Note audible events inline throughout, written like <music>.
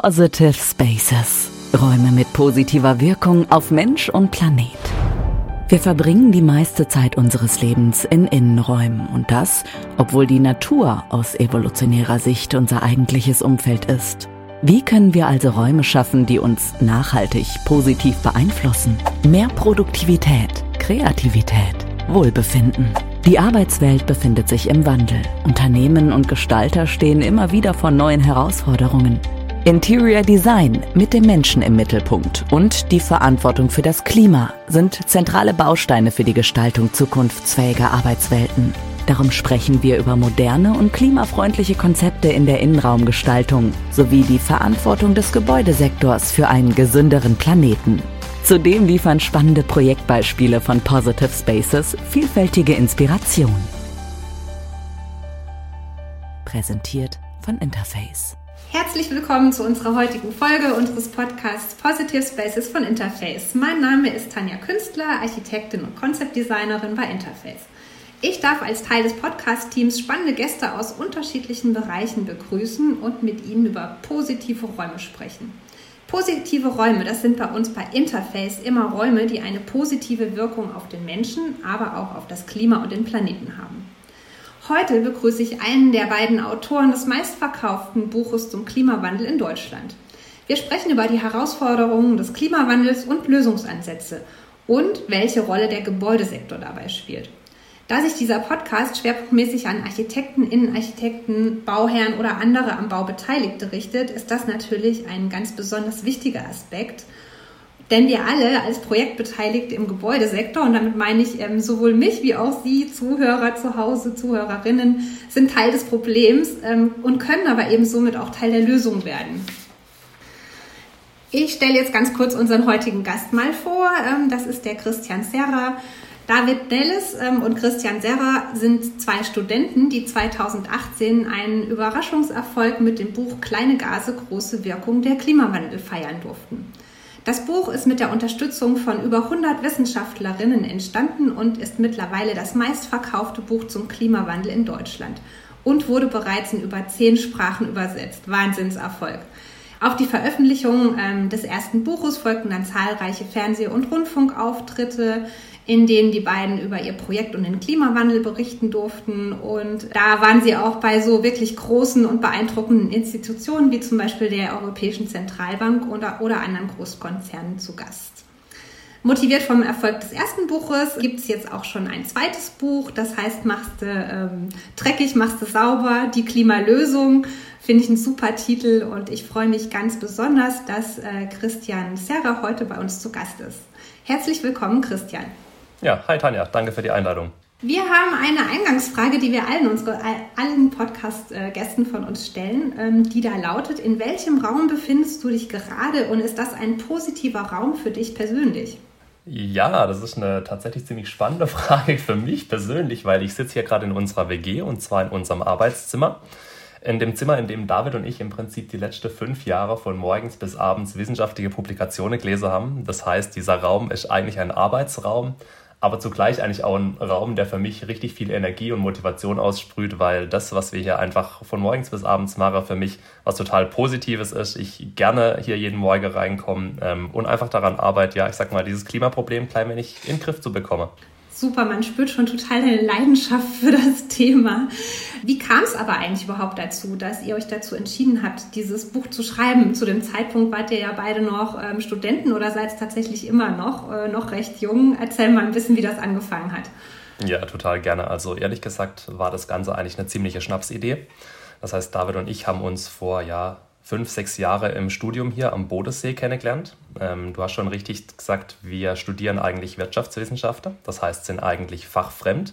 Positive Spaces. Räume mit positiver Wirkung auf Mensch und Planet. Wir verbringen die meiste Zeit unseres Lebens in Innenräumen und das, obwohl die Natur aus evolutionärer Sicht unser eigentliches Umfeld ist. Wie können wir also Räume schaffen, die uns nachhaltig positiv beeinflussen? Mehr Produktivität, Kreativität, Wohlbefinden. Die Arbeitswelt befindet sich im Wandel. Unternehmen und Gestalter stehen immer wieder vor neuen Herausforderungen. Interior Design mit dem Menschen im Mittelpunkt und die Verantwortung für das Klima sind zentrale Bausteine für die Gestaltung zukunftsfähiger Arbeitswelten. Darum sprechen wir über moderne und klimafreundliche Konzepte in der Innenraumgestaltung sowie die Verantwortung des Gebäudesektors für einen gesünderen Planeten. Zudem liefern spannende Projektbeispiele von Positive Spaces vielfältige Inspiration. Präsentiert von Interface. Herzlich willkommen zu unserer heutigen Folge unseres Podcasts Positive Spaces von Interface. Mein Name ist Tanja Künstler, Architektin und Konzeptdesignerin bei Interface. Ich darf als Teil des Podcast-Teams spannende Gäste aus unterschiedlichen Bereichen begrüßen und mit ihnen über positive Räume sprechen. Positive Räume, das sind bei uns bei Interface immer Räume, die eine positive Wirkung auf den Menschen, aber auch auf das Klima und den Planeten haben. Heute begrüße ich einen der beiden Autoren des meistverkauften Buches zum Klimawandel in Deutschland. Wir sprechen über die Herausforderungen des Klimawandels und Lösungsansätze und welche Rolle der Gebäudesektor dabei spielt. Da sich dieser Podcast schwerpunktmäßig an Architekten, Innenarchitekten, Bauherren oder andere am Bau Beteiligte richtet, ist das natürlich ein ganz besonders wichtiger Aspekt – denn wir alle als Projektbeteiligte im Gebäudesektor, und damit meine ich ähm, sowohl mich wie auch Sie, Zuhörer zu Hause, Zuhörerinnen, sind Teil des Problems ähm, und können aber eben somit auch Teil der Lösung werden. Ich stelle jetzt ganz kurz unseren heutigen Gast mal vor. Ähm, das ist der Christian Serra. David Nellis ähm, und Christian Serra sind zwei Studenten, die 2018 einen Überraschungserfolg mit dem Buch Kleine Gase, große Wirkung der Klimawandel feiern durften. Das Buch ist mit der Unterstützung von über 100 Wissenschaftlerinnen entstanden und ist mittlerweile das meistverkaufte Buch zum Klimawandel in Deutschland und wurde bereits in über zehn Sprachen übersetzt. Wahnsinnserfolg. Auf die Veröffentlichung ähm, des ersten Buches folgten dann zahlreiche Fernseh- und Rundfunkauftritte in denen die beiden über ihr Projekt und den Klimawandel berichten durften. Und da waren sie auch bei so wirklich großen und beeindruckenden Institutionen wie zum Beispiel der Europäischen Zentralbank oder, oder anderen Großkonzernen zu Gast. Motiviert vom Erfolg des ersten Buches gibt es jetzt auch schon ein zweites Buch, das heißt Machst du ähm, dreckig, machst du sauber, die Klimalösung. Finde ich ein super Titel und ich freue mich ganz besonders, dass äh, Christian Serra heute bei uns zu Gast ist. Herzlich willkommen, Christian. Ja, hi Tanja, danke für die Einladung. Wir haben eine Eingangsfrage, die wir allen, unsere, allen Podcast-Gästen von uns stellen, ähm, die da lautet, in welchem Raum befindest du dich gerade und ist das ein positiver Raum für dich persönlich? Ja, das ist eine tatsächlich ziemlich spannende <laughs> Frage für mich persönlich, weil ich sitze hier gerade in unserer WG und zwar in unserem Arbeitszimmer. In dem Zimmer, in dem David und ich im Prinzip die letzten fünf Jahre von morgens bis abends wissenschaftliche Publikationen gelesen haben. Das heißt, dieser Raum ist eigentlich ein Arbeitsraum, aber zugleich eigentlich auch ein Raum, der für mich richtig viel Energie und Motivation aussprüht, weil das, was wir hier einfach von morgens bis abends machen, für mich was total Positives ist. Ich gerne hier jeden Morgen reinkomme ähm, und einfach daran arbeite, ja, ich sag mal, dieses Klimaproblem klein wenig in den Griff zu bekommen. Super, man spürt schon total deine Leidenschaft für das Thema. Wie kam es aber eigentlich überhaupt dazu, dass ihr euch dazu entschieden habt, dieses Buch zu schreiben? Zu dem Zeitpunkt wart ihr ja beide noch ähm, Studenten oder seid tatsächlich immer noch, äh, noch recht jung. Erzähl mal ein bisschen, wie das angefangen hat. Ja, total gerne. Also ehrlich gesagt war das Ganze eigentlich eine ziemliche Schnapsidee. Das heißt, David und ich haben uns vor ja, fünf, sechs Jahre im Studium hier am Bodensee kennengelernt. Ähm, du hast schon richtig gesagt, wir studieren eigentlich Wirtschaftswissenschaften, das heißt, sind eigentlich fachfremd.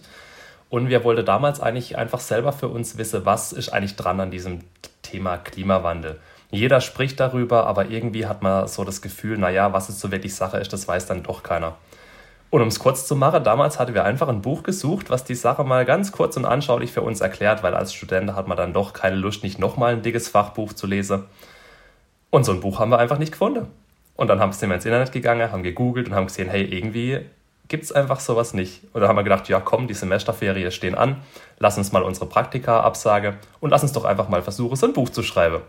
Und wir wollten damals eigentlich einfach selber für uns wissen, was ist eigentlich dran an diesem Thema Klimawandel. Jeder spricht darüber, aber irgendwie hat man so das Gefühl, naja, was es so wirklich Sache ist, das weiß dann doch keiner. Und um es kurz zu machen, damals hatten wir einfach ein Buch gesucht, was die Sache mal ganz kurz und anschaulich für uns erklärt, weil als Student hat man dann doch keine Lust, nicht nochmal ein dickes Fachbuch zu lesen. Und so ein Buch haben wir einfach nicht gefunden. Und dann sind wir ins Internet gegangen, haben gegoogelt und haben gesehen, hey, irgendwie gibt es einfach sowas nicht. Und dann haben wir gedacht, ja komm, die Semesterferien stehen an, lass uns mal unsere Praktika absagen und lass uns doch einfach mal versuchen, so ein Buch zu schreiben.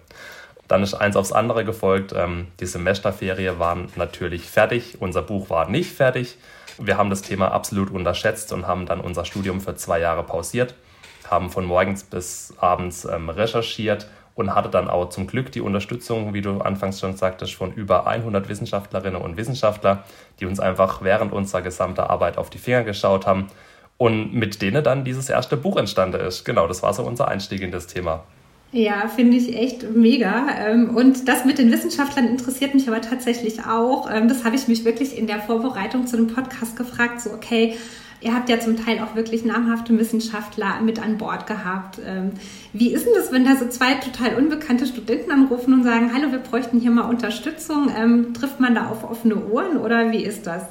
Dann ist eins aufs andere gefolgt. Ähm, die Semesterferien waren natürlich fertig. Unser Buch war nicht fertig. Wir haben das Thema absolut unterschätzt und haben dann unser Studium für zwei Jahre pausiert, haben von morgens bis abends ähm, recherchiert und hatte dann auch zum Glück die Unterstützung, wie du anfangs schon sagtest, von über 100 Wissenschaftlerinnen und Wissenschaftler, die uns einfach während unserer gesamten Arbeit auf die Finger geschaut haben und mit denen dann dieses erste Buch entstanden ist. Genau, das war so unser Einstieg in das Thema. Ja, finde ich echt mega. Ähm, und das mit den Wissenschaftlern interessiert mich aber tatsächlich auch. Ähm, das habe ich mich wirklich in der Vorbereitung zu dem Podcast gefragt. So, okay, ihr habt ja zum Teil auch wirklich namhafte Wissenschaftler mit an Bord gehabt. Ähm, wie ist denn das, wenn da so zwei total unbekannte Studenten anrufen und sagen, hallo, wir bräuchten hier mal Unterstützung? Trifft man da auf offene Ohren oder wie ist das?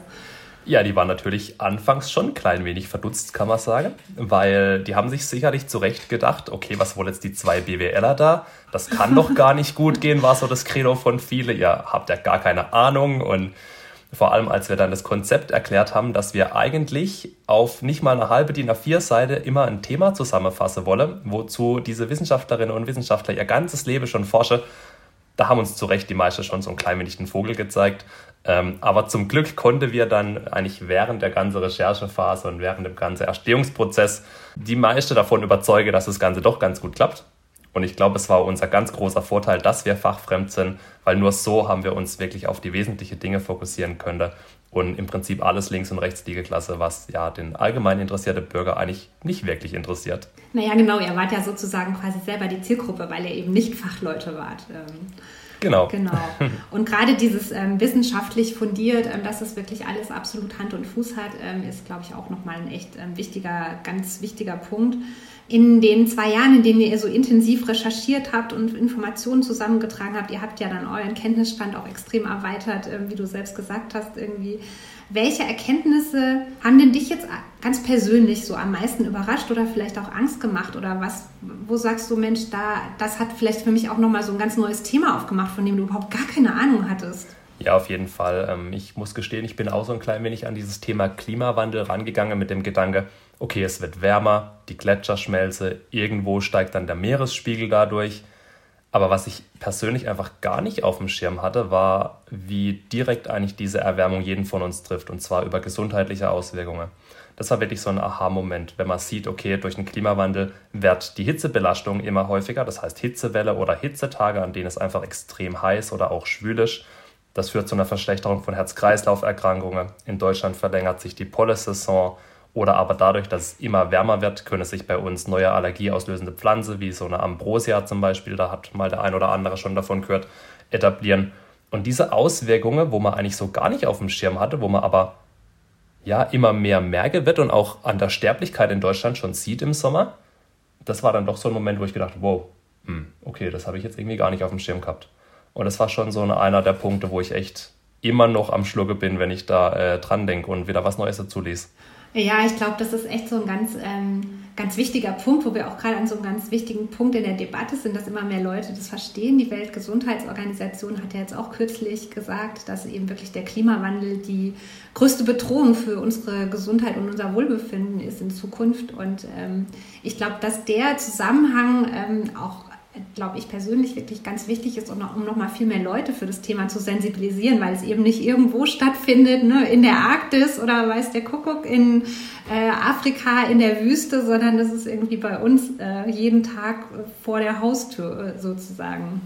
Ja, die waren natürlich anfangs schon ein klein wenig verdutzt, kann man sagen, weil die haben sich sicherlich zurecht gedacht, okay, was wollen jetzt die zwei BWLer da? Das kann doch gar nicht gut gehen, war so das Credo von viele. Ihr habt ja gar keine Ahnung und vor allem, als wir dann das Konzept erklärt haben, dass wir eigentlich auf nicht mal eine halbe DIN A4-Seite immer ein Thema zusammenfassen wollen, wozu diese Wissenschaftlerinnen und Wissenschaftler ihr ganzes Leben schon forschen, da haben uns zu Recht die meisten schon so ein klein wenig den Vogel gezeigt. Ähm, aber zum Glück konnten wir dann eigentlich während der ganzen Recherchephase und während dem ganzen Erstehungsprozess die meiste davon überzeugen, dass das Ganze doch ganz gut klappt. Und ich glaube, es war unser ganz großer Vorteil, dass wir fachfremd sind, weil nur so haben wir uns wirklich auf die wesentlichen Dinge fokussieren können und im Prinzip alles links und rechts liege Klasse, was ja den allgemein interessierten Bürger eigentlich nicht wirklich interessiert. Naja, genau, ihr wart ja sozusagen quasi selber die Zielgruppe, weil ihr eben nicht Fachleute wart. Ähm, genau. Genau. Und gerade dieses ähm, wissenschaftlich fundiert, ähm, dass es wirklich alles absolut Hand und Fuß hat, ähm, ist, glaube ich, auch nochmal ein echt ähm, wichtiger, ganz wichtiger Punkt in den zwei Jahren, in denen ihr so intensiv recherchiert habt und Informationen zusammengetragen habt, ihr habt ja dann euren Kenntnisstand auch extrem erweitert, ähm, wie du selbst gesagt hast, irgendwie. Welche Erkenntnisse haben denn dich jetzt ganz persönlich so am meisten überrascht oder vielleicht auch Angst gemacht? Oder was, wo sagst du, Mensch, da, das hat vielleicht für mich auch nochmal so ein ganz neues Thema aufgemacht, von dem du überhaupt gar keine Ahnung hattest? Ja, auf jeden Fall. Ähm, ich muss gestehen, ich bin auch so ein klein wenig an dieses Thema Klimawandel rangegangen mit dem Gedanke, okay, es wird wärmer, die Gletscher schmelzen, irgendwo steigt dann der Meeresspiegel dadurch. Aber was ich persönlich einfach gar nicht auf dem Schirm hatte, war, wie direkt eigentlich diese Erwärmung jeden von uns trifft, und zwar über gesundheitliche Auswirkungen. Das war wirklich so ein Aha-Moment, wenn man sieht, okay, durch den Klimawandel wird die Hitzebelastung immer häufiger, das heißt Hitzewelle oder Hitzetage, an denen es einfach extrem heiß oder auch schwül ist. Das führt zu einer Verschlechterung von Herz-Kreislauf-Erkrankungen. In Deutschland verlängert sich die Pollensaison oder aber dadurch, dass es immer wärmer wird, können sich bei uns neue allergieauslösende Pflanzen, wie so eine Ambrosia zum Beispiel, da hat mal der ein oder andere schon davon gehört, etablieren. Und diese Auswirkungen, wo man eigentlich so gar nicht auf dem Schirm hatte, wo man aber ja immer mehr merke wird und auch an der Sterblichkeit in Deutschland schon sieht im Sommer, das war dann doch so ein Moment, wo ich gedacht wow, hm, okay, das habe ich jetzt irgendwie gar nicht auf dem Schirm gehabt. Und das war schon so einer der Punkte, wo ich echt immer noch am Schlucke bin, wenn ich da äh, dran denke und wieder was Neues dazu lese. Ja, ich glaube, das ist echt so ein ganz, ähm, ganz wichtiger Punkt, wo wir auch gerade an so einem ganz wichtigen Punkt in der Debatte sind, dass immer mehr Leute das verstehen. Die Weltgesundheitsorganisation hat ja jetzt auch kürzlich gesagt, dass eben wirklich der Klimawandel die größte Bedrohung für unsere Gesundheit und unser Wohlbefinden ist in Zukunft. Und ähm, ich glaube, dass der Zusammenhang ähm, auch glaube ich persönlich wirklich ganz wichtig ist, um noch, um noch mal viel mehr Leute für das Thema zu sensibilisieren, weil es eben nicht irgendwo stattfindet, ne, in der Arktis oder weiß der Kuckuck in äh, Afrika in der Wüste, sondern das ist irgendwie bei uns äh, jeden Tag vor der Haustür äh, sozusagen.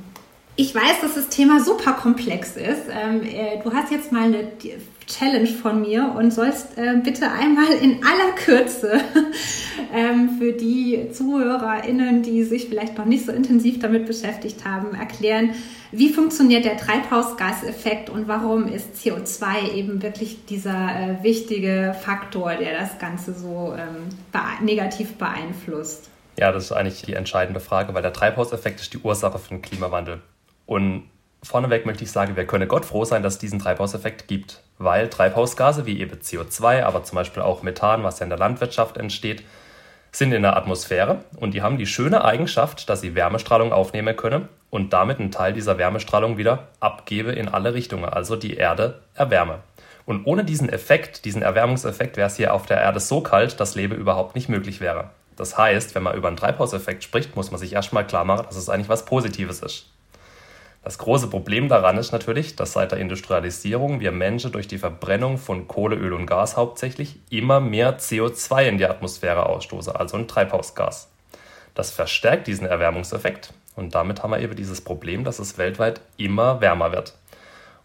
Ich weiß, dass das Thema super komplex ist. Ähm, äh, du hast jetzt mal eine Challenge von mir und sollst äh, bitte einmal in aller Kürze <laughs> ähm, für die ZuhörerInnen, die sich vielleicht noch nicht so intensiv damit beschäftigt haben, erklären, wie funktioniert der Treibhausgaseffekt und warum ist CO2 eben wirklich dieser äh, wichtige Faktor, der das Ganze so ähm, negativ beeinflusst? Ja, das ist eigentlich die entscheidende Frage, weil der Treibhauseffekt ist die Ursache für den Klimawandel. Und vorneweg möchte ich sagen, wir können Gott froh sein, dass es diesen Treibhauseffekt gibt, weil Treibhausgase wie eben CO2, aber zum Beispiel auch Methan, was ja in der Landwirtschaft entsteht, sind in der Atmosphäre und die haben die schöne Eigenschaft, dass sie Wärmestrahlung aufnehmen können und damit einen Teil dieser Wärmestrahlung wieder abgebe in alle Richtungen, also die Erde erwärme. Und ohne diesen Effekt, diesen Erwärmungseffekt, wäre es hier auf der Erde so kalt, dass Leben überhaupt nicht möglich wäre. Das heißt, wenn man über einen Treibhauseffekt spricht, muss man sich erstmal klar machen, dass es eigentlich was Positives ist. Das große Problem daran ist natürlich, dass seit der Industrialisierung wir Menschen durch die Verbrennung von Kohle, Öl und Gas hauptsächlich immer mehr CO2 in die Atmosphäre ausstoßen, also ein Treibhausgas. Das verstärkt diesen Erwärmungseffekt und damit haben wir eben dieses Problem, dass es weltweit immer wärmer wird.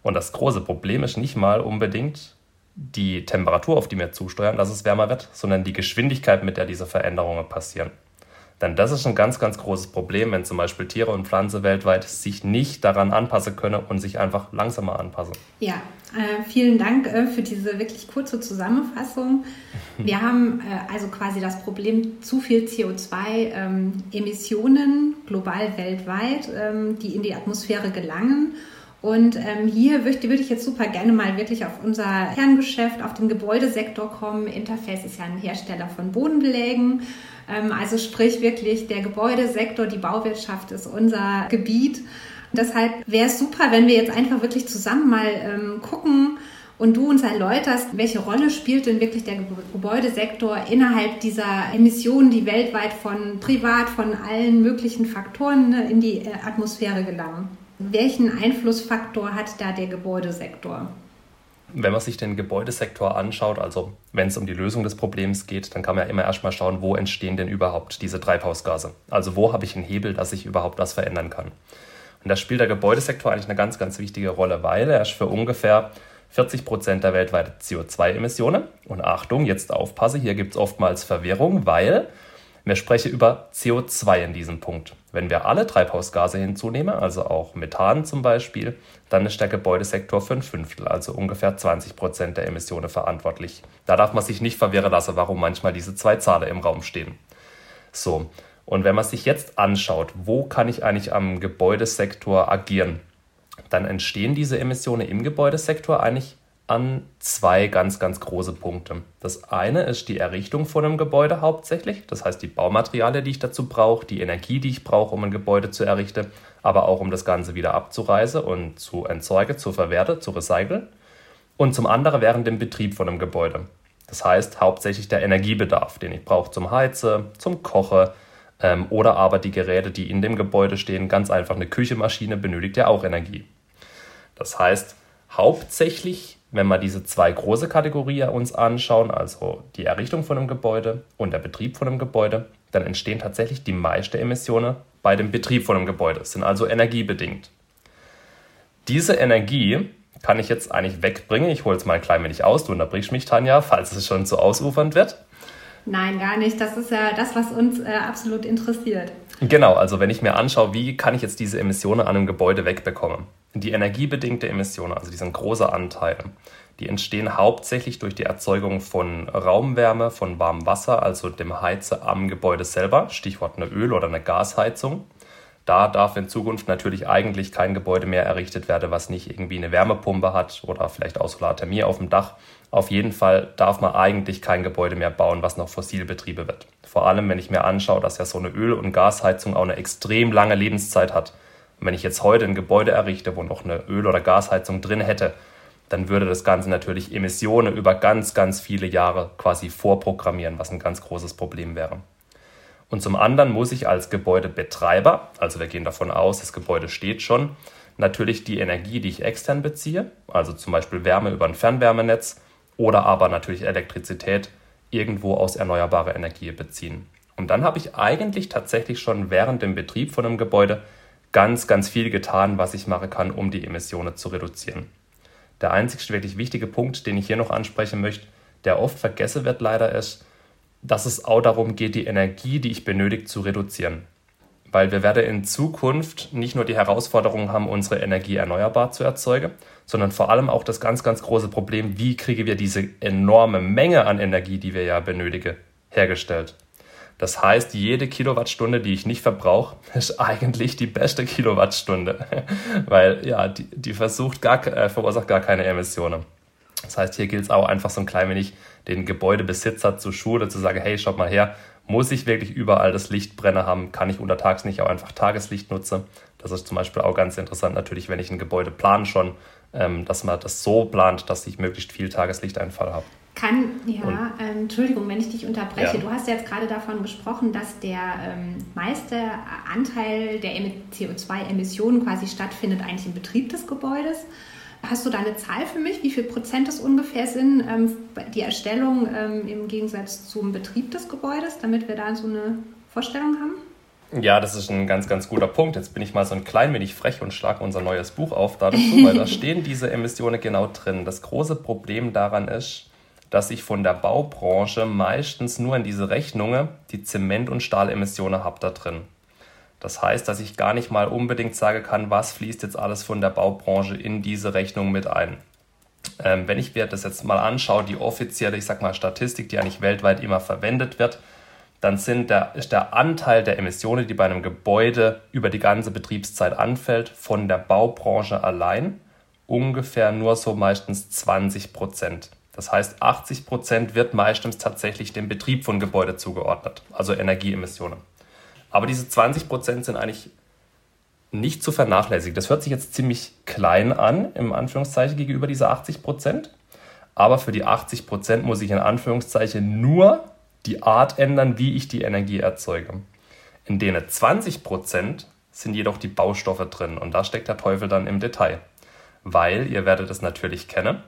Und das große Problem ist nicht mal unbedingt die Temperatur, auf die wir zusteuern, dass es wärmer wird, sondern die Geschwindigkeit, mit der diese Veränderungen passieren. Denn das ist ein ganz, ganz großes Problem, wenn zum Beispiel Tiere und Pflanzen weltweit sich nicht daran anpassen können und sich einfach langsamer anpassen. Ja, äh, vielen Dank äh, für diese wirklich kurze Zusammenfassung. Wir haben äh, also quasi das Problem zu viel CO2-Emissionen ähm, global weltweit, ähm, die in die Atmosphäre gelangen. Und ähm, hier würde, würde ich jetzt super gerne mal wirklich auf unser Kerngeschäft, auf den Gebäudesektor kommen. Interface ist ja ein Hersteller von Bodenbelägen. Ähm, also sprich wirklich der Gebäudesektor, die Bauwirtschaft ist unser Gebiet. Deshalb wäre es super, wenn wir jetzt einfach wirklich zusammen mal ähm, gucken und du uns erläuterst, welche Rolle spielt denn wirklich der Gebäudesektor innerhalb dieser Emissionen, die weltweit von privat, von allen möglichen Faktoren ne, in die äh, Atmosphäre gelangen. Welchen Einflussfaktor hat da der Gebäudesektor? wenn man sich den Gebäudesektor anschaut, also wenn es um die Lösung des Problems geht, dann kann man ja immer erstmal schauen, wo entstehen denn überhaupt diese Treibhausgase? Also wo habe ich einen Hebel, dass ich überhaupt was verändern kann? Und da spielt der Gebäudesektor eigentlich eine ganz, ganz wichtige Rolle, weil er ist für ungefähr 40 Prozent der weltweiten CO2-Emissionen. Und Achtung, jetzt aufpasse, hier gibt es oftmals Verwirrung, weil wir sprechen über CO2 in diesem Punkt. Wenn wir alle Treibhausgase hinzunehmen, also auch Methan zum Beispiel, dann ist der Gebäudesektor für ein Fünftel, also ungefähr 20 Prozent der Emissionen verantwortlich. Da darf man sich nicht verwirren lassen, warum manchmal diese zwei Zahlen im Raum stehen. So, und wenn man sich jetzt anschaut, wo kann ich eigentlich am Gebäudesektor agieren, dann entstehen diese Emissionen im Gebäudesektor eigentlich an zwei ganz, ganz große Punkte. Das eine ist die Errichtung von einem Gebäude hauptsächlich, das heißt die Baumaterialien, die ich dazu brauche, die Energie, die ich brauche, um ein Gebäude zu errichten, aber auch um das Ganze wieder abzureisen und zu entsorgen, zu verwerten, zu recyceln. Und zum anderen während dem Betrieb von einem Gebäude. Das heißt hauptsächlich der Energiebedarf, den ich brauche zum Heizen, zum Kochen ähm, oder aber die Geräte, die in dem Gebäude stehen. Ganz einfach eine Küchemaschine benötigt ja auch Energie. Das heißt, hauptsächlich wenn wir diese zwei große Kategorien uns anschauen, also die Errichtung von einem Gebäude und der Betrieb von einem Gebäude, dann entstehen tatsächlich die meisten Emissionen bei dem Betrieb von einem Gebäude, sind also energiebedingt. Diese Energie kann ich jetzt eigentlich wegbringen. Ich hole es mal ein klein wenig aus. Du unterbrichst mich, Tanja, falls es schon zu ausufernd wird. Nein, gar nicht. Das ist ja das, was uns äh, absolut interessiert. Genau, also wenn ich mir anschaue, wie kann ich jetzt diese Emissionen an einem Gebäude wegbekommen? Die energiebedingte Emissionen, also diesen großen Anteil, die entstehen hauptsächlich durch die Erzeugung von Raumwärme, von warmem Wasser, also dem Heize am Gebäude selber, Stichwort eine Öl- oder eine Gasheizung. Da darf in Zukunft natürlich eigentlich kein Gebäude mehr errichtet werden, was nicht irgendwie eine Wärmepumpe hat oder vielleicht auch Solarthermie auf dem Dach. Auf jeden Fall darf man eigentlich kein Gebäude mehr bauen, was noch fossil betrieben wird. Vor allem, wenn ich mir anschaue, dass ja so eine Öl- und Gasheizung auch eine extrem lange Lebenszeit hat. Wenn ich jetzt heute ein Gebäude errichte, wo noch eine Öl- oder Gasheizung drin hätte, dann würde das Ganze natürlich Emissionen über ganz, ganz viele Jahre quasi vorprogrammieren, was ein ganz großes Problem wäre. Und zum anderen muss ich als Gebäudebetreiber, also wir gehen davon aus, das Gebäude steht schon, natürlich die Energie, die ich extern beziehe, also zum Beispiel Wärme über ein Fernwärmenetz oder aber natürlich Elektrizität, irgendwo aus erneuerbarer Energie beziehen. Und dann habe ich eigentlich tatsächlich schon während dem Betrieb von einem Gebäude ganz, ganz viel getan, was ich machen kann, um die Emissionen zu reduzieren. Der einzig wirklich wichtige Punkt, den ich hier noch ansprechen möchte, der oft vergessen wird leider, ist, dass es auch darum geht, die Energie, die ich benötige, zu reduzieren. Weil wir werden in Zukunft nicht nur die Herausforderung haben, unsere Energie erneuerbar zu erzeugen, sondern vor allem auch das ganz, ganz große Problem, wie kriegen wir diese enorme Menge an Energie, die wir ja benötigen, hergestellt. Das heißt, jede Kilowattstunde, die ich nicht verbrauche, <laughs> ist eigentlich die beste Kilowattstunde, <laughs> weil ja, die, die versucht gar, äh, verursacht gar keine Emissionen. Das heißt, hier gilt es auch einfach so ein klein wenig den Gebäudebesitzer zur Schule zu sagen, hey, schaut mal her, muss ich wirklich überall das Lichtbrenner haben? Kann ich untertags nicht auch einfach Tageslicht nutzen? Das ist zum Beispiel auch ganz interessant natürlich, wenn ich ein Gebäude plane schon, ähm, dass man das so plant, dass ich möglichst viel Tageslichteinfall habe. Kann, ja, ähm, Entschuldigung, wenn ich dich unterbreche. Ja. Du hast ja jetzt gerade davon gesprochen, dass der ähm, meiste Anteil der CO2-Emissionen quasi stattfindet eigentlich im Betrieb des Gebäudes. Hast du da eine Zahl für mich, wie viel Prozent das ungefähr sind, ähm, die Erstellung ähm, im Gegensatz zum Betrieb des Gebäudes, damit wir da so eine Vorstellung haben? Ja, das ist ein ganz, ganz guter Punkt. Jetzt bin ich mal so ein klein wenig frech und schlage unser neues Buch auf dazu, weil da <laughs> stehen diese Emissionen genau drin. Das große Problem daran ist, dass ich von der Baubranche meistens nur in diese Rechnungen die Zement- und Stahlemissionen habe da drin. Das heißt, dass ich gar nicht mal unbedingt sagen kann, was fließt jetzt alles von der Baubranche in diese Rechnung mit ein. Ähm, wenn ich mir das jetzt mal anschaue, die offizielle, ich sag mal, Statistik, die eigentlich weltweit immer verwendet wird, dann sind der, ist der Anteil der Emissionen, die bei einem Gebäude über die ganze Betriebszeit anfällt, von der Baubranche allein ungefähr nur so meistens 20 Prozent. Das heißt, 80 Prozent wird meistens tatsächlich dem Betrieb von Gebäude zugeordnet, also Energieemissionen. Aber diese 20 Prozent sind eigentlich nicht zu vernachlässigen. Das hört sich jetzt ziemlich klein an, im Anführungszeichen, gegenüber dieser 80 Prozent. Aber für die 80 Prozent muss ich in Anführungszeichen nur die Art ändern, wie ich die Energie erzeuge. In denen 20 Prozent sind jedoch die Baustoffe drin und da steckt der Teufel dann im Detail. Weil, ihr werdet es natürlich kennen,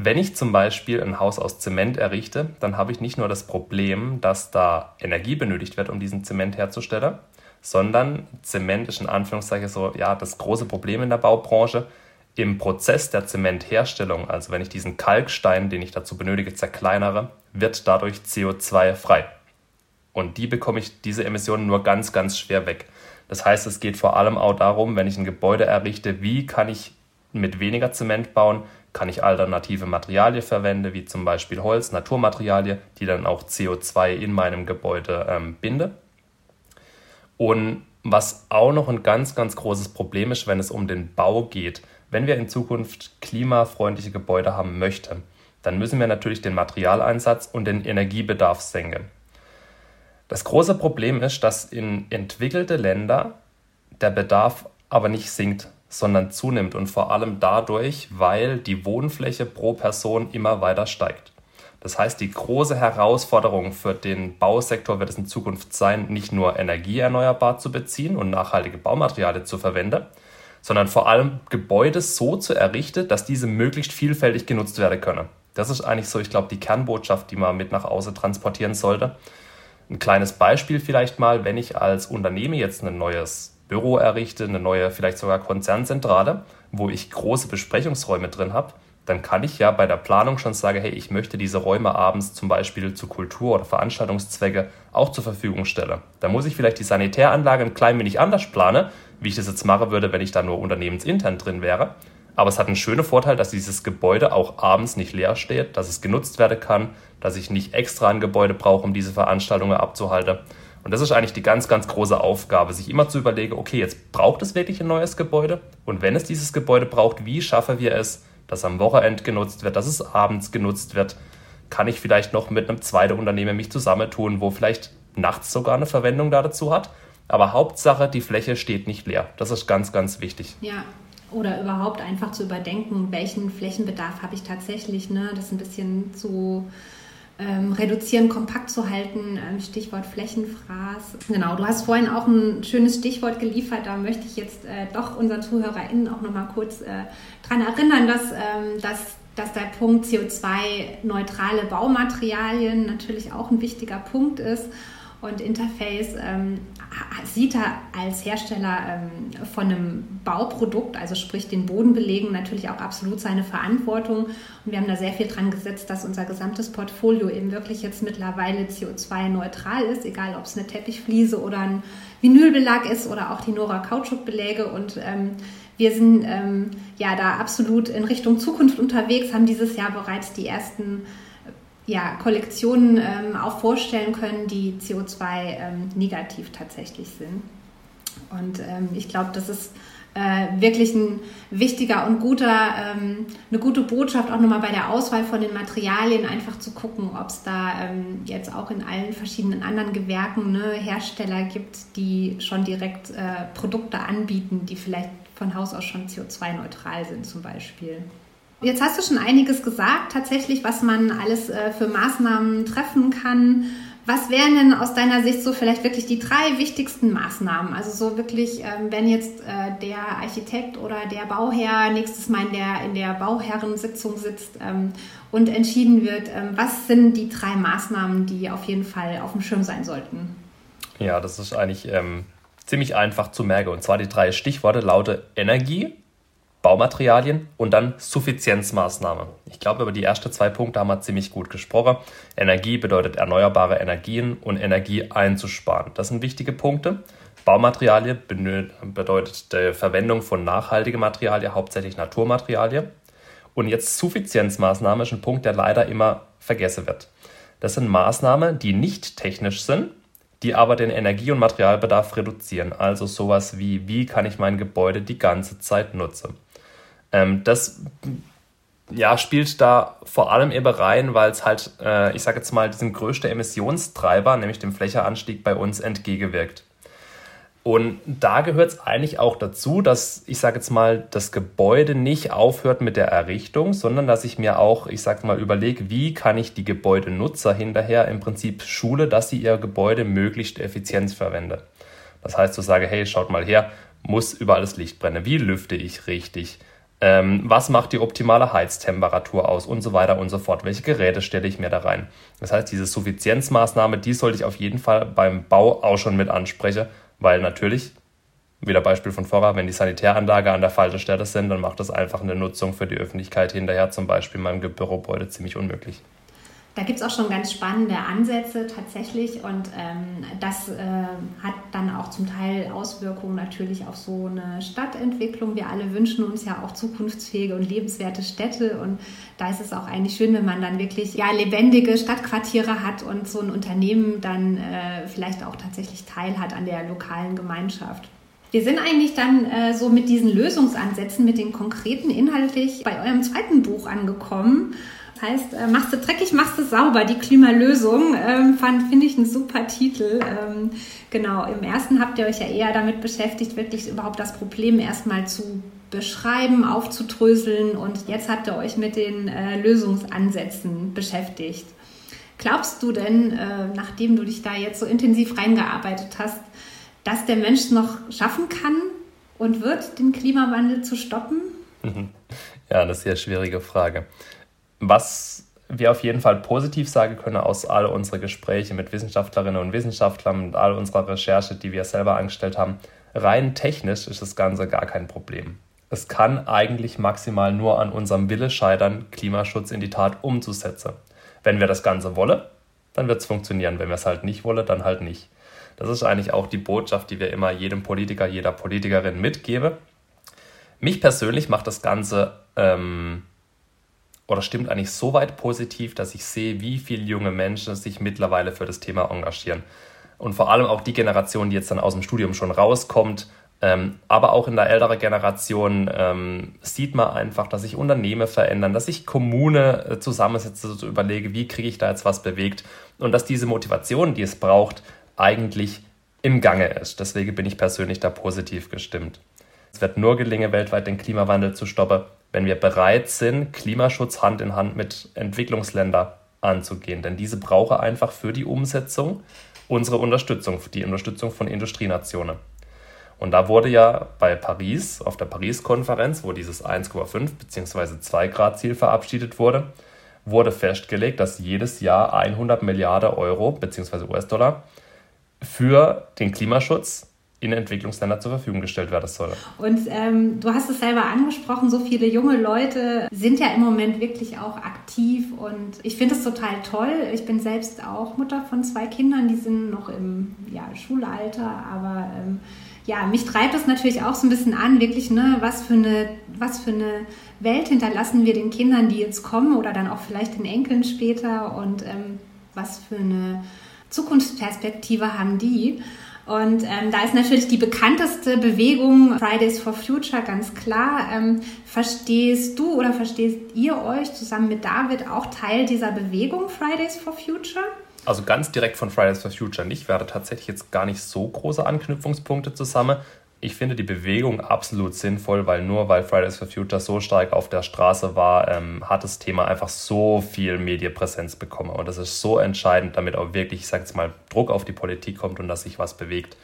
wenn ich zum Beispiel ein Haus aus Zement errichte, dann habe ich nicht nur das Problem, dass da Energie benötigt wird, um diesen Zement herzustellen, sondern Zement ist in Anführungszeichen so ja das große Problem in der Baubranche. Im Prozess der Zementherstellung, also wenn ich diesen Kalkstein, den ich dazu benötige, zerkleinere, wird dadurch CO2 frei. Und die bekomme ich, diese Emissionen nur ganz, ganz schwer weg. Das heißt, es geht vor allem auch darum, wenn ich ein Gebäude errichte, wie kann ich mit weniger Zement bauen, kann ich alternative Materialien verwenden, wie zum Beispiel Holz, Naturmaterialien, die dann auch CO2 in meinem Gebäude ähm, binde. Und was auch noch ein ganz, ganz großes Problem ist, wenn es um den Bau geht, wenn wir in Zukunft klimafreundliche Gebäude haben möchten, dann müssen wir natürlich den Materialeinsatz und den Energiebedarf senken. Das große Problem ist, dass in entwickelte Länder der Bedarf aber nicht sinkt, sondern zunimmt und vor allem dadurch, weil die Wohnfläche pro Person immer weiter steigt. Das heißt, die große Herausforderung für den Bausektor wird es in Zukunft sein, nicht nur Energie erneuerbar zu beziehen und nachhaltige Baumaterialien zu verwenden, sondern vor allem Gebäude so zu errichten, dass diese möglichst vielfältig genutzt werden können. Das ist eigentlich so, ich glaube, die Kernbotschaft, die man mit nach außen transportieren sollte. Ein kleines Beispiel vielleicht mal, wenn ich als Unternehmen jetzt ein neues Büro errichte, eine neue, vielleicht sogar Konzernzentrale, wo ich große Besprechungsräume drin habe, dann kann ich ja bei der Planung schon sagen, hey, ich möchte diese Räume abends zum Beispiel zu Kultur- oder Veranstaltungszwecke auch zur Verfügung stellen. Da muss ich vielleicht die Sanitäranlage ein klein wenig anders planen, wie ich das jetzt machen würde, wenn ich da nur unternehmensintern drin wäre. Aber es hat einen schönen Vorteil, dass dieses Gebäude auch abends nicht leer steht, dass es genutzt werden kann, dass ich nicht extra ein Gebäude brauche, um diese Veranstaltungen abzuhalten. Und das ist eigentlich die ganz, ganz große Aufgabe, sich immer zu überlegen, okay, jetzt braucht es wirklich ein neues Gebäude? Und wenn es dieses Gebäude braucht, wie schaffen wir es, dass am Wochenende genutzt wird, dass es abends genutzt wird? Kann ich vielleicht noch mit einem zweiten Unternehmen mich zusammentun, wo vielleicht nachts sogar eine Verwendung dazu hat? Aber Hauptsache, die Fläche steht nicht leer. Das ist ganz, ganz wichtig. Ja, oder überhaupt einfach zu überdenken, welchen Flächenbedarf habe ich tatsächlich. Ne? Das ist ein bisschen zu ähm, reduzieren, kompakt zu halten, ähm, Stichwort Flächenfraß. Genau, du hast vorhin auch ein schönes Stichwort geliefert, da möchte ich jetzt äh, doch unseren ZuhörerInnen auch nochmal kurz äh, daran erinnern, dass, ähm, dass, dass der Punkt CO2-neutrale Baumaterialien natürlich auch ein wichtiger Punkt ist und Interface ähm, sieht er als Hersteller ähm, von einem Bauprodukt, also sprich den Bodenbelegen, natürlich auch absolut seine Verantwortung. Und wir haben da sehr viel dran gesetzt, dass unser gesamtes Portfolio eben wirklich jetzt mittlerweile CO2-neutral ist, egal ob es eine Teppichfliese oder ein Vinylbelag ist oder auch die Nora Kautschukbeläge. Und ähm, wir sind ähm, ja da absolut in Richtung Zukunft unterwegs, haben dieses Jahr bereits die ersten ja, Kollektionen ähm, auch vorstellen können, die CO2 ähm, tatsächlich sind. Und ähm, ich glaube, das ist äh, wirklich ein wichtiger und guter, ähm, eine gute Botschaft auch nochmal bei der Auswahl von den Materialien, einfach zu gucken, ob es da ähm, jetzt auch in allen verschiedenen anderen Gewerken ne, Hersteller gibt, die schon direkt äh, Produkte anbieten, die vielleicht von Haus aus schon CO2-neutral sind zum Beispiel. Jetzt hast du schon einiges gesagt, tatsächlich, was man alles äh, für Maßnahmen treffen kann. Was wären denn aus deiner Sicht so vielleicht wirklich die drei wichtigsten Maßnahmen? Also so wirklich, ähm, wenn jetzt äh, der Architekt oder der Bauherr nächstes Mal in der, in der Bauherrensitzung sitzt ähm, und entschieden wird, ähm, was sind die drei Maßnahmen, die auf jeden Fall auf dem Schirm sein sollten? Ja, das ist eigentlich ziemlich einfach zu merken. Und zwar die drei Stichworte laute Energie, Baumaterialien und dann Suffizienzmaßnahme. Ich glaube, über die ersten zwei Punkte haben wir ziemlich gut gesprochen. Energie bedeutet erneuerbare Energien und Energie einzusparen. Das sind wichtige Punkte. Baumaterialien bedeutet die Verwendung von nachhaltigen Materialien, hauptsächlich Naturmaterialien. Und jetzt Suffizienzmaßnahme ist ein Punkt, der leider immer vergessen wird. Das sind Maßnahmen, die nicht technisch sind, die aber den Energie- und Materialbedarf reduzieren. Also sowas wie, wie kann ich mein Gebäude die ganze Zeit nutzen. Ähm, das ja, spielt da vor allem eben rein, weil es halt, äh, ich sage jetzt mal, diesen größten Emissionstreiber, nämlich dem Flächeanstieg bei uns entgegenwirkt. Und da gehört es eigentlich auch dazu, dass ich sage jetzt mal, das Gebäude nicht aufhört mit der Errichtung, sondern dass ich mir auch, ich sage mal, überlege, wie kann ich die Gebäudenutzer hinterher im Prinzip schule, dass sie ihr Gebäude möglichst effizient verwenden. Das heißt, zu so sage, hey, schaut mal her, muss überall das Licht brennen. Wie lüfte ich richtig? Ähm, was macht die optimale Heiztemperatur aus und so weiter und so fort. Welche Geräte stelle ich mir da rein? Das heißt, diese Suffizienzmaßnahme, die sollte ich auf jeden Fall beim Bau auch schon mit ansprechen, weil natürlich, wieder Beispiel von vorher, wenn die Sanitäranlage an der falschen Stelle sind, dann macht das einfach eine Nutzung für die Öffentlichkeit hinterher, zum Beispiel in meinem Bürogebäude, ziemlich unmöglich. Da gibt es auch schon ganz spannende Ansätze tatsächlich und ähm, das äh, hat dann auch zum Teil Auswirkungen natürlich auf so eine Stadtentwicklung. Wir alle wünschen uns ja auch zukunftsfähige und lebenswerte Städte und da ist es auch eigentlich schön, wenn man dann wirklich ja, lebendige Stadtquartiere hat und so ein Unternehmen dann äh, vielleicht auch tatsächlich teilhat an der lokalen Gemeinschaft. Wir sind eigentlich dann äh, so mit diesen Lösungsansätzen, mit den konkreten inhaltlich bei eurem zweiten Buch angekommen. Heißt, äh, machst du dreckig, machst du sauber, die Klimalösung. Ähm, finde ich, ein super Titel. Ähm, genau, im ersten habt ihr euch ja eher damit beschäftigt, wirklich überhaupt das Problem erstmal zu beschreiben, aufzudröseln und jetzt habt ihr euch mit den äh, Lösungsansätzen beschäftigt. Glaubst du denn, äh, nachdem du dich da jetzt so intensiv reingearbeitet hast, dass der Mensch noch schaffen kann und wird, den Klimawandel zu stoppen? Ja, das ist eine sehr schwierige Frage. Was wir auf jeden Fall positiv sagen können aus all unseren Gesprächen mit Wissenschaftlerinnen und Wissenschaftlern und all unserer Recherche, die wir selber angestellt haben, rein technisch ist das Ganze gar kein Problem. Es kann eigentlich maximal nur an unserem Wille scheitern, Klimaschutz in die Tat umzusetzen. Wenn wir das Ganze wollen, dann wird es funktionieren. Wenn wir es halt nicht wollen, dann halt nicht. Das ist eigentlich auch die Botschaft, die wir immer jedem Politiker, jeder Politikerin mitgeben. Mich persönlich macht das Ganze ähm, oder stimmt eigentlich so weit positiv, dass ich sehe, wie viele junge Menschen sich mittlerweile für das Thema engagieren. Und vor allem auch die Generation, die jetzt dann aus dem Studium schon rauskommt, ähm, aber auch in der älteren Generation ähm, sieht man einfach, dass sich Unternehmen verändern, dass sich Kommune äh, zusammensetze, so überlege, wie kriege ich da jetzt was bewegt und dass diese Motivation, die es braucht, eigentlich im Gange ist. Deswegen bin ich persönlich da positiv gestimmt. Es wird nur gelingen, weltweit den Klimawandel zu stoppen, wenn wir bereit sind, Klimaschutz Hand in Hand mit Entwicklungsländern anzugehen. Denn diese brauchen einfach für die Umsetzung unsere Unterstützung, die Unterstützung von Industrienationen. Und da wurde ja bei Paris, auf der Paris-Konferenz, wo dieses 1,5 bzw. 2 Grad Ziel verabschiedet wurde, wurde festgelegt, dass jedes Jahr 100 Milliarden Euro bzw. US-Dollar für den Klimaschutz in Entwicklungsländer zur Verfügung gestellt werden soll. Und ähm, du hast es selber angesprochen, so viele junge Leute sind ja im Moment wirklich auch aktiv und ich finde es total toll. Ich bin selbst auch Mutter von zwei Kindern, die sind noch im ja, Schulalter, aber ähm, ja, mich treibt es natürlich auch so ein bisschen an, wirklich, ne, was für eine, was für eine Welt hinterlassen wir den Kindern, die jetzt kommen oder dann auch vielleicht den Enkeln später und ähm, was für eine Zukunftsperspektive haben die. Und ähm, da ist natürlich die bekannteste Bewegung Fridays for Future ganz klar. Ähm, verstehst du oder versteht ihr euch zusammen mit David auch Teil dieser Bewegung Fridays for Future? Also ganz direkt von Fridays for Future nicht. Wir hatten tatsächlich jetzt gar nicht so große Anknüpfungspunkte zusammen. Ich finde die Bewegung absolut sinnvoll, weil nur weil Fridays for Future so stark auf der Straße war, ähm, hat das Thema einfach so viel Medienpräsenz bekommen. Und das ist so entscheidend, damit auch wirklich, ich sage jetzt mal, Druck auf die Politik kommt und dass sich was bewegt.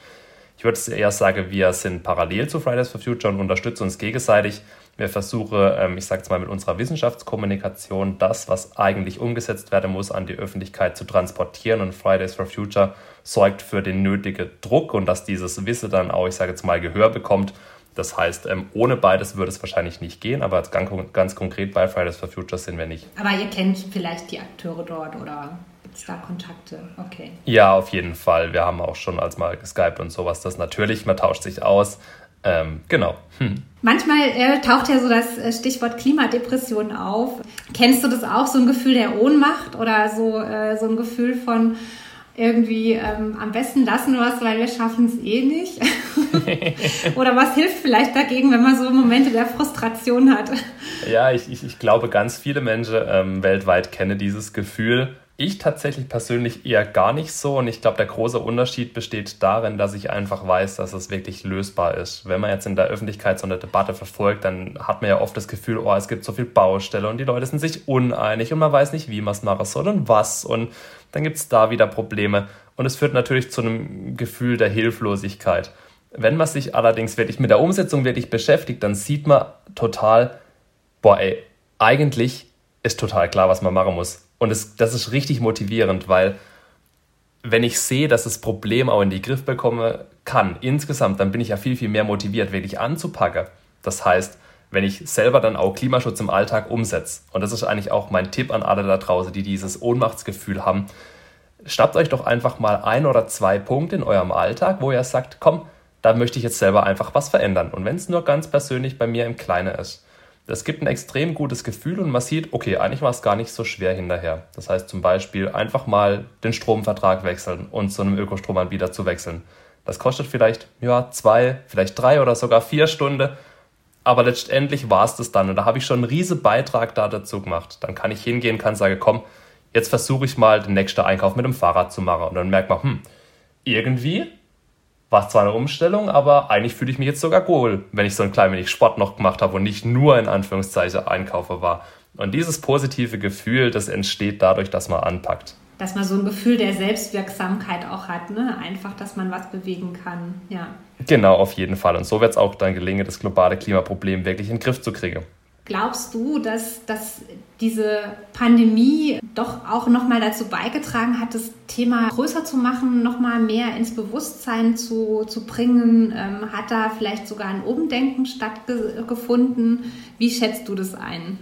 Ich würde eher sagen, wir sind parallel zu Fridays for Future und unterstützen uns gegenseitig. Wir versuchen, ähm, ich sage jetzt mal, mit unserer Wissenschaftskommunikation das, was eigentlich umgesetzt werden muss, an die Öffentlichkeit zu transportieren. Und Fridays for Future sorgt für den nötigen Druck und dass dieses Wissen dann auch, ich sage jetzt mal, Gehör bekommt. Das heißt, ähm, ohne beides würde es wahrscheinlich nicht gehen, aber ganz, ganz konkret bei Fridays for Future sind wir nicht. Aber ihr kennt vielleicht die Akteure dort oder gibt es da Kontakte? Okay. Ja, auf jeden Fall. Wir haben auch schon als mal geskypt und sowas. Das natürlich, man tauscht sich aus. Ähm, genau. Hm. Manchmal äh, taucht ja so das äh, Stichwort Klimadepression auf. Kennst du das auch, so ein Gefühl der Ohnmacht oder so, äh, so ein Gefühl von irgendwie ähm, am besten lassen wir es, weil wir schaffen es eh nicht? <laughs> oder was hilft vielleicht dagegen, wenn man so Momente der Frustration hat? Ja, ich, ich, ich glaube, ganz viele Menschen ähm, weltweit kennen dieses Gefühl. Ich tatsächlich persönlich eher gar nicht so und ich glaube, der große Unterschied besteht darin, dass ich einfach weiß, dass es wirklich lösbar ist. Wenn man jetzt in der Öffentlichkeit so eine Debatte verfolgt, dann hat man ja oft das Gefühl, oh, es gibt so viel Baustelle und die Leute sind sich uneinig und man weiß nicht, wie man es machen soll und was und dann gibt es da wieder Probleme und es führt natürlich zu einem Gefühl der Hilflosigkeit. Wenn man sich allerdings wirklich mit der Umsetzung wirklich beschäftigt, dann sieht man total, boah, ey, eigentlich ist total klar, was man machen muss. Und das, das ist richtig motivierend, weil wenn ich sehe, dass das Problem auch in den Griff bekomme kann, insgesamt, dann bin ich ja viel, viel mehr motiviert, wirklich anzupacken. Das heißt, wenn ich selber dann auch Klimaschutz im Alltag umsetze, und das ist eigentlich auch mein Tipp an alle da draußen, die dieses Ohnmachtsgefühl haben, schnappt euch doch einfach mal ein oder zwei Punkte in eurem Alltag, wo ihr sagt, komm, da möchte ich jetzt selber einfach was verändern. Und wenn es nur ganz persönlich bei mir im Kleinen ist. Das gibt ein extrem gutes Gefühl und man sieht, okay, eigentlich war es gar nicht so schwer hinterher. Das heißt zum Beispiel einfach mal den Stromvertrag wechseln und zu einem Ökostromanbieter zu wechseln. Das kostet vielleicht ja, zwei, vielleicht drei oder sogar vier Stunden. Aber letztendlich war es das dann. Und da habe ich schon einen riesen Beitrag da dazu gemacht. Dann kann ich hingehen, kann sagen, komm, jetzt versuche ich mal den nächsten Einkauf mit dem Fahrrad zu machen. Und dann merkt man, hm, irgendwie war zwar eine Umstellung, aber eigentlich fühle ich mich jetzt sogar wohl, wenn ich so ein klein wenig Sport noch gemacht habe und nicht nur in Anführungszeichen Einkaufer war. Und dieses positive Gefühl, das entsteht dadurch, dass man anpackt. Dass man so ein Gefühl der Selbstwirksamkeit auch hat, ne? Einfach, dass man was bewegen kann, ja. Genau, auf jeden Fall. Und so wird es auch dann gelingen, das globale Klimaproblem wirklich in den Griff zu kriegen. Glaubst du, dass, dass diese Pandemie doch auch nochmal dazu beigetragen hat, das Thema größer zu machen, nochmal mehr ins Bewusstsein zu, zu bringen? Ähm, hat da vielleicht sogar ein Umdenken stattgefunden? Wie schätzt du das ein?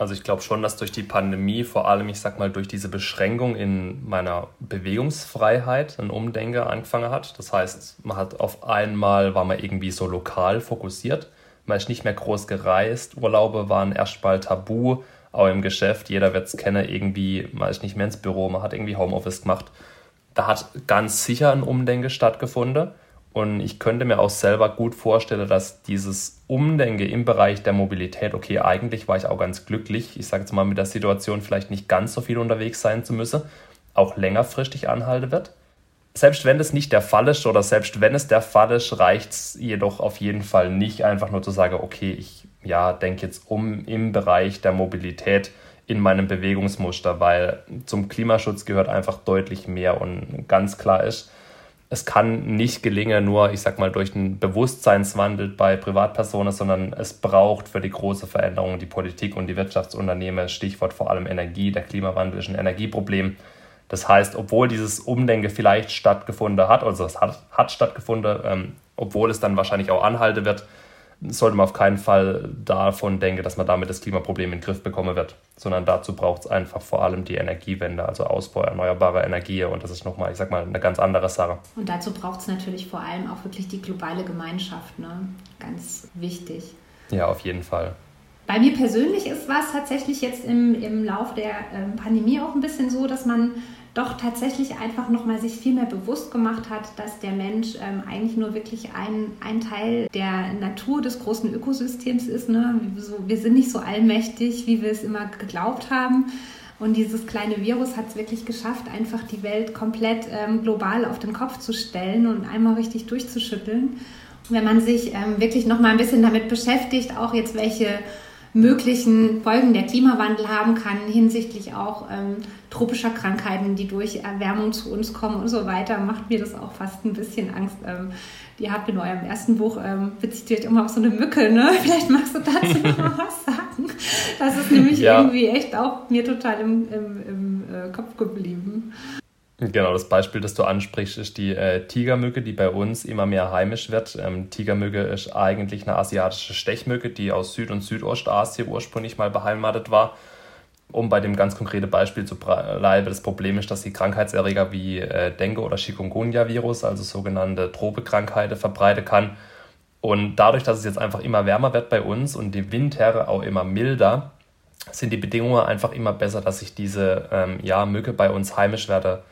Also ich glaube schon, dass durch die Pandemie, vor allem ich sag mal durch diese Beschränkung in meiner Bewegungsfreiheit ein Umdenken angefangen hat. Das heißt, man hat auf einmal, war man irgendwie so lokal fokussiert man ist nicht mehr groß gereist. Urlaube waren erstmal tabu, auch im Geschäft. Jeder wird es kennen, irgendwie, man ist nicht mehr ins Büro, man hat irgendwie Homeoffice gemacht. Da hat ganz sicher ein Umdenken stattgefunden. Und ich könnte mir auch selber gut vorstellen, dass dieses Umdenken im Bereich der Mobilität, okay, eigentlich war ich auch ganz glücklich, ich sage jetzt mal mit der Situation vielleicht nicht ganz so viel unterwegs sein zu müssen, auch längerfristig anhalten wird. Selbst wenn das nicht der Fall ist oder selbst wenn es der Fall ist, reicht es jedoch auf jeden Fall nicht, einfach nur zu sagen, okay, ich ja, denke jetzt um im Bereich der Mobilität in meinem Bewegungsmuster, weil zum Klimaschutz gehört einfach deutlich mehr und ganz klar ist, es kann nicht gelingen, nur, ich sag mal, durch einen Bewusstseinswandel bei Privatpersonen, sondern es braucht für die große Veränderung die Politik und die Wirtschaftsunternehmen, Stichwort vor allem Energie, der Klimawandel ist ein Energieproblem. Das heißt, obwohl dieses Umdenken vielleicht stattgefunden hat, also es hat, hat stattgefunden, ähm, obwohl es dann wahrscheinlich auch anhalten wird, sollte man auf keinen Fall davon denken, dass man damit das Klimaproblem in den Griff bekommen wird, sondern dazu braucht es einfach vor allem die Energiewende, also Ausbau erneuerbarer Energie und das ist nochmal, ich sag mal, eine ganz andere Sache. Und dazu braucht es natürlich vor allem auch wirklich die globale Gemeinschaft, ne? ganz wichtig. Ja, auf jeden Fall. Bei mir persönlich ist was tatsächlich jetzt im, im Lauf der ähm, Pandemie auch ein bisschen so, dass man doch tatsächlich einfach nochmal sich viel mehr bewusst gemacht hat, dass der Mensch ähm, eigentlich nur wirklich ein, ein Teil der Natur des großen Ökosystems ist. Ne? Wir sind nicht so allmächtig, wie wir es immer geglaubt haben. Und dieses kleine Virus hat es wirklich geschafft, einfach die Welt komplett ähm, global auf den Kopf zu stellen und einmal richtig durchzuschütteln. wenn man sich ähm, wirklich noch mal ein bisschen damit beschäftigt, auch jetzt welche möglichen Folgen der Klimawandel haben kann hinsichtlich auch ähm, tropischer Krankheiten, die durch Erwärmung zu uns kommen und so weiter, macht mir das auch fast ein bisschen Angst. Ähm, ihr habt in eurem ersten Buch, ähm, bezieht euch immer auf so eine Mücke, ne? <laughs> Vielleicht magst du dazu noch mal was sagen. Das ist nämlich ja. irgendwie echt auch mir total im, im, im äh, Kopf geblieben. Genau, das Beispiel, das du ansprichst, ist die äh, Tigermücke, die bei uns immer mehr heimisch wird. Ähm, Tigermücke ist eigentlich eine asiatische Stechmücke, die aus Süd- und Südostasien ursprünglich mal beheimatet war. Um bei dem ganz konkreten Beispiel zu bleiben, das Problem ist, dass die Krankheitserreger wie äh, Dengue oder Chikungunya-Virus, also sogenannte Tropekrankheiten, verbreiten kann. Und dadurch, dass es jetzt einfach immer wärmer wird bei uns und die Windherre auch immer milder, sind die Bedingungen einfach immer besser, dass sich diese ähm, ja, Mücke bei uns heimisch werde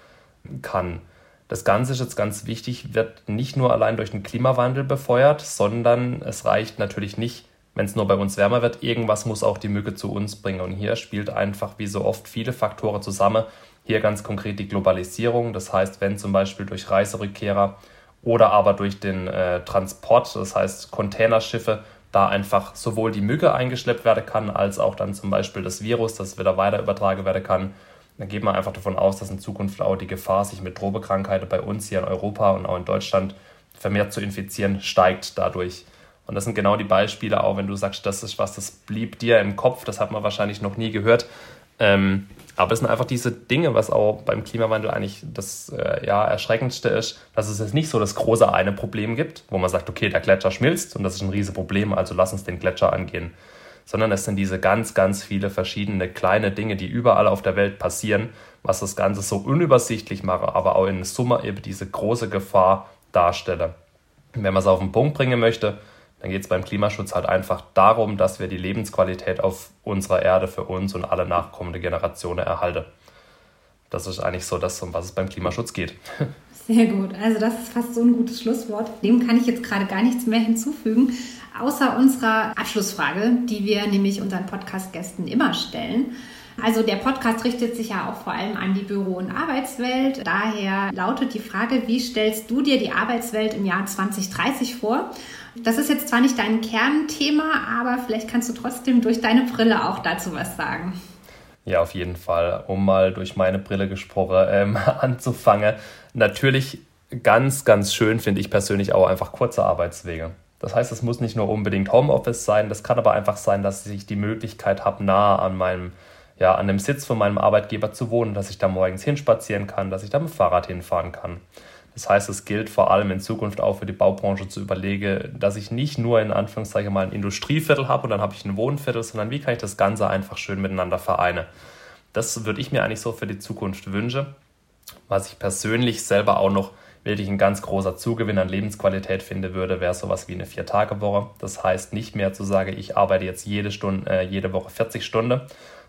kann. Das Ganze ist jetzt ganz wichtig, wird nicht nur allein durch den Klimawandel befeuert, sondern es reicht natürlich nicht, wenn es nur bei uns wärmer wird. Irgendwas muss auch die Mücke zu uns bringen. Und hier spielt einfach wie so oft viele Faktoren zusammen. Hier ganz konkret die Globalisierung. Das heißt, wenn zum Beispiel durch Reiserückkehrer oder aber durch den äh, Transport, das heißt Containerschiffe, da einfach sowohl die Mücke eingeschleppt werden kann, als auch dann zum Beispiel das Virus, das wieder weiter übertragen werden kann, dann geht man einfach davon aus, dass in Zukunft auch die Gefahr, sich mit Drogekrankheiten bei uns hier in Europa und auch in Deutschland vermehrt zu infizieren, steigt dadurch. Und das sind genau die Beispiele, auch wenn du sagst, das ist was, das blieb dir im Kopf, das hat man wahrscheinlich noch nie gehört. Ähm, aber es sind einfach diese Dinge, was auch beim Klimawandel eigentlich das äh, ja, Erschreckendste ist, dass es jetzt nicht so das große eine Problem gibt, wo man sagt, okay, der Gletscher schmilzt und das ist ein riesiges Problem, also lass uns den Gletscher angehen sondern es sind diese ganz, ganz viele verschiedene kleine Dinge, die überall auf der Welt passieren, was das Ganze so unübersichtlich mache, aber auch in Summe eben diese große Gefahr darstelle. Und wenn man es auf den Punkt bringen möchte, dann geht es beim Klimaschutz halt einfach darum, dass wir die Lebensqualität auf unserer Erde für uns und alle nachkommende Generationen erhalten. Das ist eigentlich so das, um was es beim Klimaschutz geht. Sehr gut. Also das ist fast so ein gutes Schlusswort. Dem kann ich jetzt gerade gar nichts mehr hinzufügen, außer unserer Abschlussfrage, die wir nämlich unseren Podcast-Gästen immer stellen. Also der Podcast richtet sich ja auch vor allem an die Büro- und Arbeitswelt. Daher lautet die Frage, wie stellst du dir die Arbeitswelt im Jahr 2030 vor? Das ist jetzt zwar nicht dein Kernthema, aber vielleicht kannst du trotzdem durch deine Brille auch dazu was sagen. Ja, auf jeden Fall. Um mal durch meine Brille gesprochen ähm, <laughs> anzufangen. Natürlich ganz, ganz schön finde ich persönlich auch einfach kurze Arbeitswege. Das heißt, es muss nicht nur unbedingt Homeoffice sein, das kann aber einfach sein, dass ich die Möglichkeit habe, nah an meinem, ja, an dem Sitz von meinem Arbeitgeber zu wohnen, dass ich da morgens hinspazieren kann, dass ich da mit dem Fahrrad hinfahren kann. Das heißt, es gilt vor allem in Zukunft auch für die Baubranche zu überlegen, dass ich nicht nur in Anführungszeichen mal ein Industrieviertel habe und dann habe ich ein Wohnviertel, sondern wie kann ich das Ganze einfach schön miteinander vereinen. Das würde ich mir eigentlich so für die Zukunft wünschen. Was ich persönlich selber auch noch wirklich ein ganz großer Zugewinn an Lebensqualität finde würde, wäre sowas wie eine Vier-Tage-Woche. Das heißt nicht mehr zu sagen, ich arbeite jetzt jede, Stunde, äh, jede Woche 40 Stunden,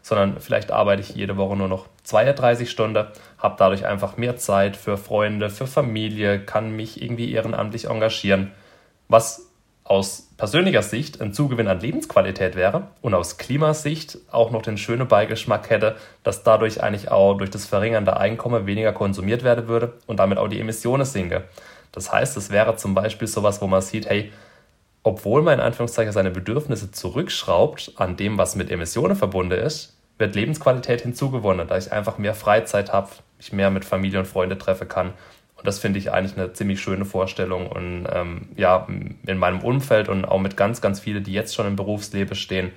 sondern vielleicht arbeite ich jede Woche nur noch 32 Stunden, habe dadurch einfach mehr Zeit für Freunde, für Familie, kann mich irgendwie ehrenamtlich engagieren, was aus persönlicher Sicht ein Zugewinn an Lebensqualität wäre und aus Klimasicht auch noch den schönen Beigeschmack hätte, dass dadurch eigentlich auch durch das verringernde Einkommen weniger konsumiert werden würde und damit auch die Emissionen sinke. Das heißt, es wäre zum Beispiel sowas, wo man sieht, hey, obwohl man in Anführungszeichen seine Bedürfnisse zurückschraubt an dem, was mit Emissionen verbunden ist, wird Lebensqualität hinzugewonnen, da ich einfach mehr Freizeit habe, mich mehr mit Familie und Freunde treffen kann. Und das finde ich eigentlich eine ziemlich schöne Vorstellung. Und ähm, ja, in meinem Umfeld und auch mit ganz, ganz vielen, die jetzt schon im Berufsleben stehen,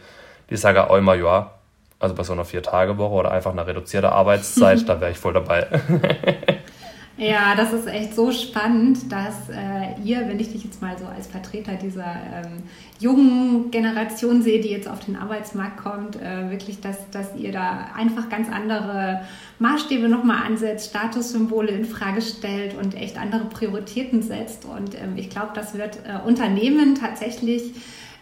die sagen auch immer, ja, also bei so einer Vier-Tage-Woche oder einfach einer reduzierten Arbeitszeit, <laughs> da wäre ich voll dabei. <laughs> Ja, das ist echt so spannend, dass äh, ihr, wenn ich dich jetzt mal so als Vertreter dieser ähm, jungen Generation sehe, die jetzt auf den Arbeitsmarkt kommt, äh, wirklich, dass, dass ihr da einfach ganz andere Maßstäbe nochmal ansetzt, Statussymbole in Frage stellt und echt andere Prioritäten setzt. Und ähm, ich glaube, das wird äh, Unternehmen tatsächlich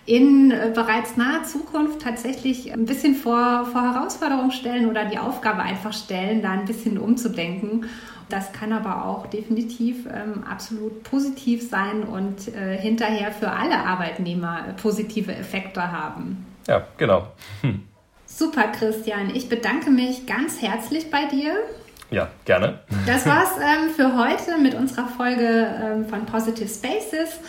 in äh, bereits naher Zukunft tatsächlich ein bisschen vor, vor Herausforderungen stellen oder die Aufgabe einfach stellen, da ein bisschen umzudenken das kann aber auch definitiv ähm, absolut positiv sein und äh, hinterher für alle Arbeitnehmer positive Effekte haben. Ja, genau. Hm. Super, Christian. Ich bedanke mich ganz herzlich bei dir. Ja, gerne. Das war's <laughs> ähm, für heute mit unserer Folge ähm, von Positive Spaces.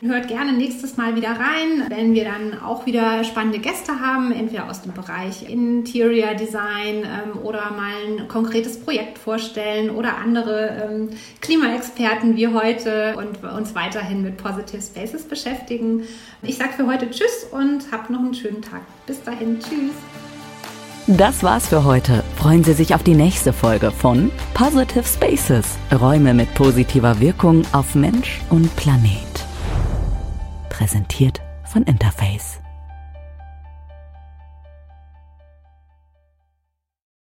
Hört gerne nächstes Mal wieder rein, wenn wir dann auch wieder spannende Gäste haben, entweder aus dem Bereich Interior Design ähm, oder mal ein konkretes Projekt vorstellen oder andere ähm, Klimaexperten wie heute und uns weiterhin mit Positive Spaces beschäftigen. Ich sage für heute Tschüss und habt noch einen schönen Tag. Bis dahin, Tschüss. Das war's für heute. Freuen Sie sich auf die nächste Folge von Positive Spaces. Räume mit positiver Wirkung auf Mensch und Planet. Präsentiert von Interface.